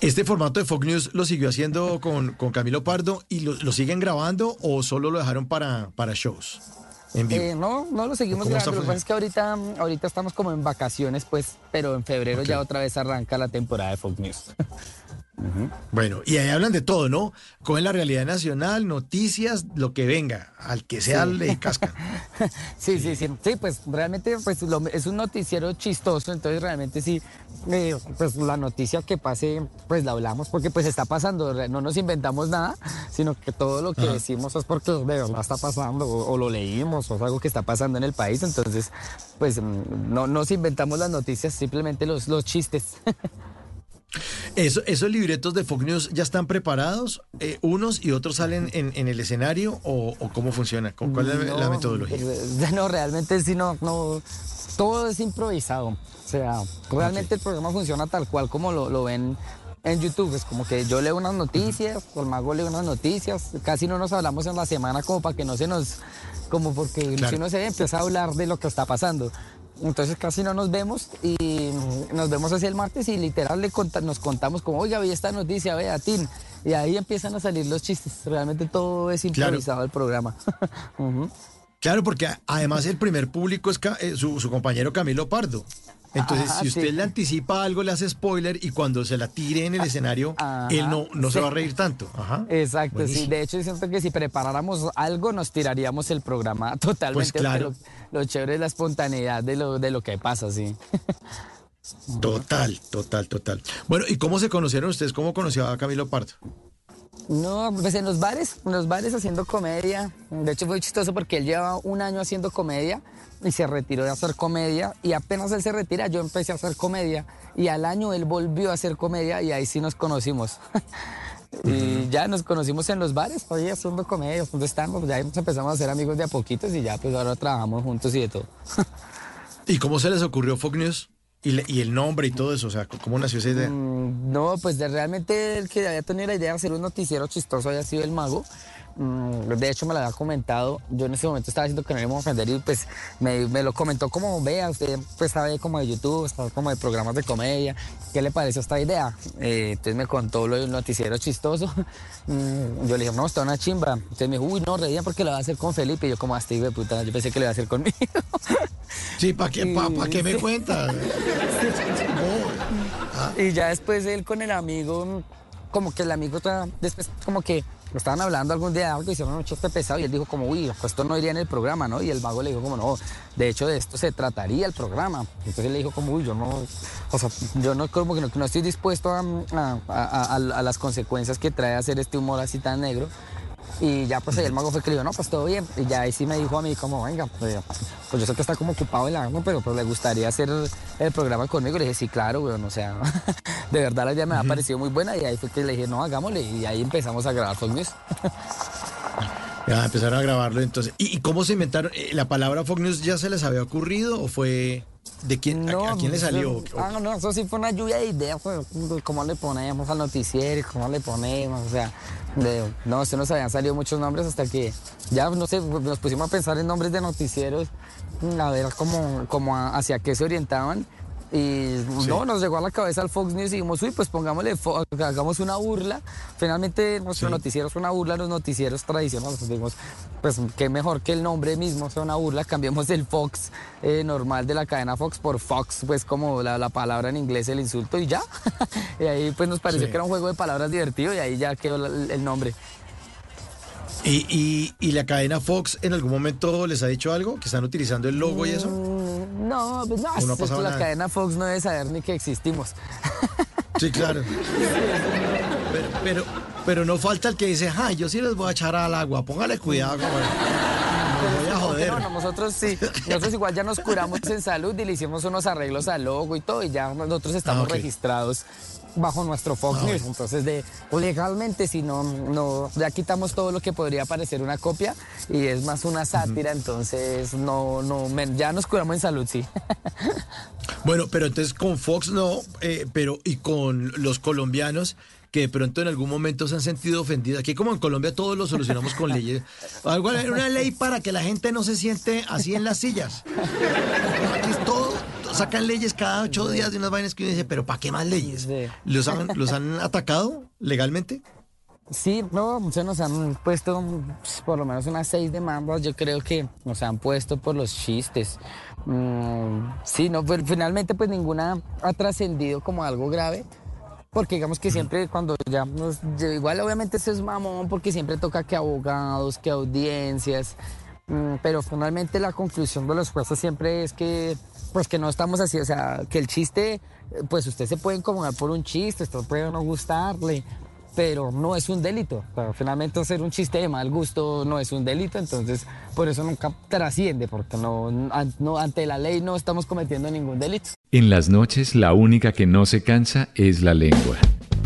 ¿Este formato de Fox News lo siguió haciendo con, con Camilo Pardo y lo, lo, siguen grabando o solo lo dejaron para, para shows? En vivo? Eh, no, no lo seguimos grabando. Lo que pasa es que ahorita, ahorita estamos como en vacaciones, pues, pero en febrero okay. ya otra vez arranca la temporada de Fox News. Bueno, y ahí hablan de todo, ¿no? Cogen la realidad nacional, noticias, lo que venga, al que sea sí. le cascan. sí, sí, sí, sí, pues realmente pues, lo, es un noticiero chistoso, entonces realmente sí, eh, pues la noticia que pase, pues la hablamos porque pues está pasando, no nos inventamos nada, sino que todo lo que Ajá. decimos es porque de verdad está pasando, o, o, lo leímos, o es algo que está pasando en el país, entonces pues no nos inventamos las noticias, simplemente los, los chistes. Eso, ¿Esos libretos de Fox News ya están preparados? Eh, ¿Unos y otros salen en, en el escenario o, o, cómo funciona? ¿Cuál es no, la metodología? No, realmente sí, no, no, todo es improvisado. O sea, realmente okay. el programa funciona tal cual como lo, lo ven en YouTube. Es como que yo leo unas noticias, el mago lee unas noticias, casi no nos hablamos en la semana como para que no se nos, como porque claro. si uno se empieza a hablar de lo que está pasando. Entonces casi no nos vemos y nos vemos hacia el martes y literal le cont nos contamos como, oiga, vi esta noticia, vea, Tin. Y ahí empiezan a salir los chistes. Realmente todo es improvisado claro. el programa. uh -huh. Claro, porque además el primer público es eh, su, su, compañero Camilo Pardo. Entonces, si usted sí. le anticipa algo, le hace spoiler y cuando se la tire en el escenario, Ajá, él no, no sí. se va a reír tanto. Ajá. Exacto, Buenísimo. sí. De hecho, siento que si preparáramos algo, nos tiraríamos el programa totalmente. Pues claro. Lo, lo, chévere es la espontaneidad de lo, de lo que pasa, sí. Total, total, total. Bueno, ¿y cómo se conocieron ustedes? ¿Cómo conoció a Camilo Pardo? No, pues en los bares, en los bares haciendo comedia. De hecho fue chistoso porque él lleva un año haciendo comedia y se retiró de hacer comedia y apenas él se retira yo empecé a hacer comedia y al año él volvió a hacer comedia y ahí sí nos conocimos. y ya nos conocimos en los bares, oye, haciendo comedia, donde estamos, ya empezamos a ser amigos de a poquitos y ya pues ahora trabajamos juntos y de todo. ¿Y cómo se les ocurrió Fox News? ¿Y, el nombre y todo eso, o sea, ¿cómo nació esa idea? Mm, no, pues de, realmente el que había tenido la idea de hacer un noticiero chistoso había sido el mago. Mm, de hecho, me lo había comentado. Yo en ese momento estaba diciendo que no íbamos a ofender y pues me, me, lo comentó como, vea, usted pues sabe como de YouTube, está como de programas de comedia. ¿Qué le pareció esta idea? Eh, entonces me contó lo del noticiero chistoso. Mm, yo le dije, no, está una chimba. Entonces me dijo, uy, no, reía porque lo va a hacer con Felipe. Y yo como, hasta de puta, yo pensé que lo iba a hacer conmigo. Sí, ¿para qué, pa, pa qué me cuentas? Y ya después él con el amigo, como que el amigo después como que lo estaban hablando algún día algo, hicieron un chiste pesado y él dijo como, uy, pues esto no iría en el programa, ¿no? Y el mago le dijo como, no, de hecho de esto se trataría el programa. Entonces él le dijo como, uy, yo no, o sea, yo no como que no, estoy dispuesto a, a, las consecuencias que trae hacer este humor así tan negro. Y ya pues ahí el mago fue que le dijo, no, pues todo bien. Y ya ahí sí me dijo a mí como, venga, pues, pues yo sé que está como ocupado el año, pero pues le gustaría hacer el programa conmigo. Le dije, sí, claro, weón, o sea, de verdad la idea me ha parecido muy buena y ahí fue que le dije, no, hagámosle. Y ahí empezamos a grabar Fox News. Ya empezaron a grabarlo entonces. ¿Y, y cómo se inventaron? ¿La palabra Fox News ya se les había ocurrido o fue ¿De quién, no, a, a, quién le salió? Eso, ah, no, eso sí fue una lluvia de ideas, fue, cómo le ponemos al noticiero, cómo le ponemos, o sea, de, no, se nos habían salido muchos nombres hasta que ya, no sé, nos pusimos a pensar en nombres de noticieros, a ver cómo, cómo hacia qué se orientaban. Y sí. no, nos llegó a la cabeza el Fox News y dijimos, uy, pues pongámosle, hagamos una burla. Finalmente nuestro sí. noticiero es una burla, los noticieros tradicionales. Pues dijimos, pues qué mejor que el nombre mismo sea una burla. Cambiamos el Fox eh, normal de la cadena Fox por Fox, pues como la, la palabra en inglés, el insulto y ya. y ahí pues nos pareció sí. que era un juego de palabras divertido y ahí ya quedó el, el nombre. ¿Y, y, ¿Y, la cadena Fox en algún momento les ha dicho algo? ¿Que están utilizando el logo y eso? No, pues no, no la cadena Fox no debe saber ni que existimos. Sí, claro. Pero, pero, pero, no falta el que dice, ay, yo sí les voy a echar al agua, póngale cuidado, como... Me voy a joder. No, no, nosotros sí, nosotros igual ya nos curamos en salud y le hicimos unos arreglos al logo y todo, y ya nosotros estamos ah, okay. registrados bajo nuestro Fox News. Entonces, de, legalmente, si no, no, ya quitamos todo lo que podría parecer una copia y es más una sátira, uh -huh. entonces no, no, ya nos curamos en salud, sí. Bueno, pero entonces con Fox no, eh, pero y con los colombianos que de pronto en algún momento se han sentido ofendidos. Aquí como en Colombia todos lo solucionamos con leyes. Algo, una ley para que la gente no se siente así en las sillas. Aquí todo, sacan leyes cada ocho días de unas vainas que uno dice, pero ¿para qué más leyes? ¿Los han, ¿Los han atacado legalmente? Sí, no, se nos han puesto pues, por lo menos unas seis demandas, yo creo que nos han puesto por los chistes. Mm, sí, no, pues, finalmente pues ninguna ha trascendido como algo grave, porque digamos que siempre cuando ya, igual obviamente eso es mamón, porque siempre toca que abogados, que audiencias, mm, pero finalmente la conclusión de los jueces siempre es que pues que no estamos así, o sea, que el chiste, pues usted se puede incomodar por un chiste, esto puede no gustarle, pero no es un delito. finalmente hacer un chiste de mal gusto no es un delito, entonces por eso nunca trasciende, porque no, no, ante la ley no estamos cometiendo ningún delito. En las noches la única que no se cansa es la lengua.